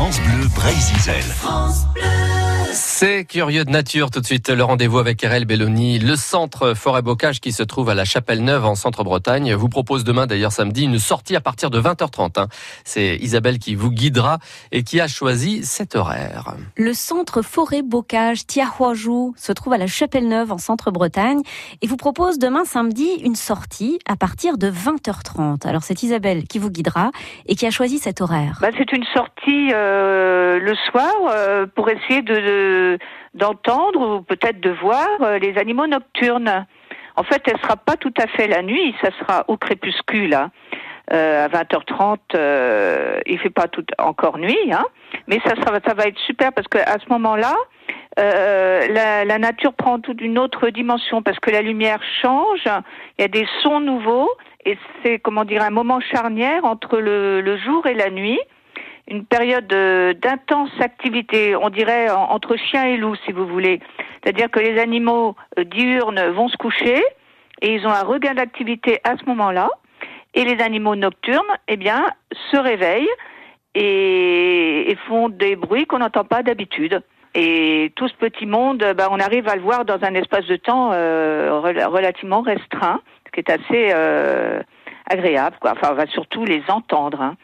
France Bleu Brésil. France. C'est curieux de nature tout de suite. Le rendez-vous avec RL Belloni, le centre Forêt Bocage qui se trouve à la Chapelle Neuve en centre-Bretagne, vous propose demain d'ailleurs samedi une sortie à partir de 20h30. Hein. C'est Isabelle qui vous guidera et qui a choisi cet horaire. Le centre Forêt Bocage Tiahuajou se trouve à la Chapelle Neuve en centre-Bretagne et vous propose demain samedi une sortie à partir de 20h30. Alors c'est Isabelle qui vous guidera et qui a choisi cet horaire. Bah, c'est une sortie euh, le soir euh, pour essayer de d'entendre ou peut-être de voir euh, les animaux nocturnes. En fait, elle sera pas tout à fait la nuit, ça sera au crépuscule. Hein. Euh, à 20h30, euh, il fait pas tout encore nuit, hein, mais ça, va être super parce que à ce moment-là, euh, la, nature prend toute une autre dimension parce que la lumière change, il y a des sons nouveaux et c'est comment dire un moment charnière entre le jour et la nuit une période d'intense activité, on dirait entre chien et loup, si vous voulez. C'est-à-dire que les animaux euh, diurnes vont se coucher et ils ont un regain d'activité à ce moment-là. Et les animaux nocturnes, eh bien, se réveillent et, font des bruits qu'on n'entend pas d'habitude. Et tout ce petit monde, bah, on arrive à le voir dans un espace de temps euh, relativement restreint, ce qui est assez euh, agréable. Quoi. Enfin, on va surtout les entendre. Hein.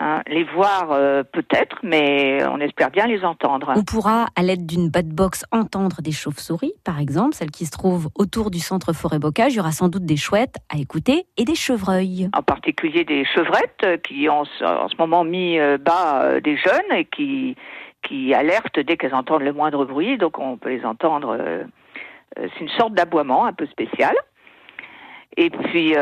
Hein, les voir euh, peut-être, mais on espère bien les entendre. On pourra, à l'aide d'une bad box, entendre des chauves-souris, par exemple, celles qui se trouvent autour du centre forêt bocage. Il y aura sans doute des chouettes à écouter et des chevreuils. En particulier des chevrettes euh, qui ont en ce moment mis euh, bas des jeunes et qui, qui alertent dès qu'elles entendent le moindre bruit. Donc on peut les entendre. c'est une sorte d'aboiement un peu spécial. Et puis,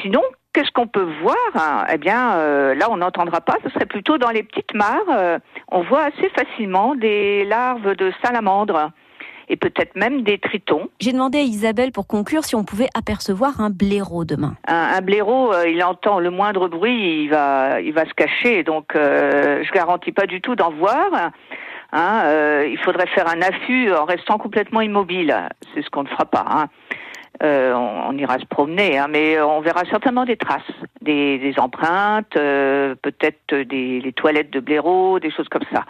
sinon, Qu'est-ce qu'on peut voir hein? Eh bien, euh, là, on n'entendra pas. Ce serait plutôt dans les petites mares. Euh, on voit assez facilement des larves de salamandres et peut-être même des tritons. J'ai demandé à Isabelle pour conclure si on pouvait apercevoir un blaireau demain. Un, blaireau, euh, il entend le moindre bruit, il va, il va se cacher. Donc, je garantis pas du tout d'en voir. Hein, il faudrait faire un affût en restant complètement immobile. C'est ce qu'on ne fera pas. Hein. Euh, on, ira se promener, hein, mais on verra certainement des traces, des, empreintes, euh, peut-être des toilettes de blaireau, des choses comme ça.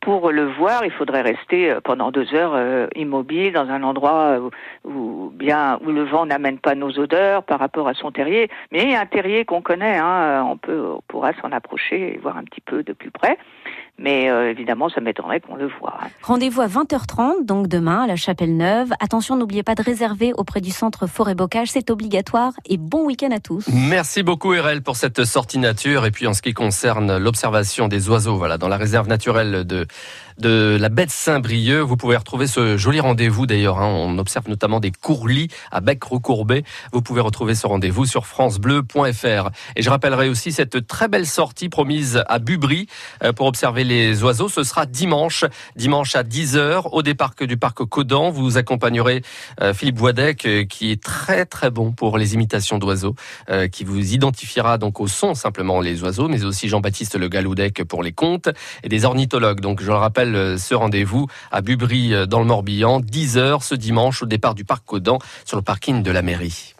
Pour le voir, il faudrait rester euh, pendant deux heures immobile dans un endroit où, bien où le vent n'amène pas nos odeurs par rapport à son terrier. Mais un terrier qu'on connaît, hein, on peut on pourra s'en approcher et voir un petit peu de plus près. Mais euh, évidemment, ça m'étonnerait qu'on le voit. Hein. Rendez-vous à 20h30, donc demain, à la Chapelle Neuve. Attention, n'oubliez pas de réserver auprès du centre Forêt Bocage, c'est obligatoire. Et bon week-end à tous. Merci beaucoup, RL, pour cette sortie nature. Et puis, en ce qui concerne l'observation des oiseaux, voilà, dans la réserve naturelle de, de la baie de Saint-Brieuc, vous pouvez retrouver ce joli rendez-vous d'ailleurs. Hein. On observe notamment des courlis à bec recourbé. Vous pouvez retrouver ce rendez-vous sur francebleu.fr. Et je rappellerai aussi cette très belle sortie promise à Bubry euh, pour observer les oiseaux. Ce sera dimanche, dimanche à 10h au départ du parc Codan. Vous accompagnerez euh, Philippe Boisdec euh, qui est très très bon pour les imitations d'oiseaux, euh, qui vous identifiera donc au son simplement les oiseaux, mais aussi Jean-Baptiste Le Galoudec pour les contes et des ornithologues. Donc je le rappelle, ce rendez-vous à Bubry dans le Morbihan, 10h ce dimanche au départ du parc Codan sur le parking de la mairie.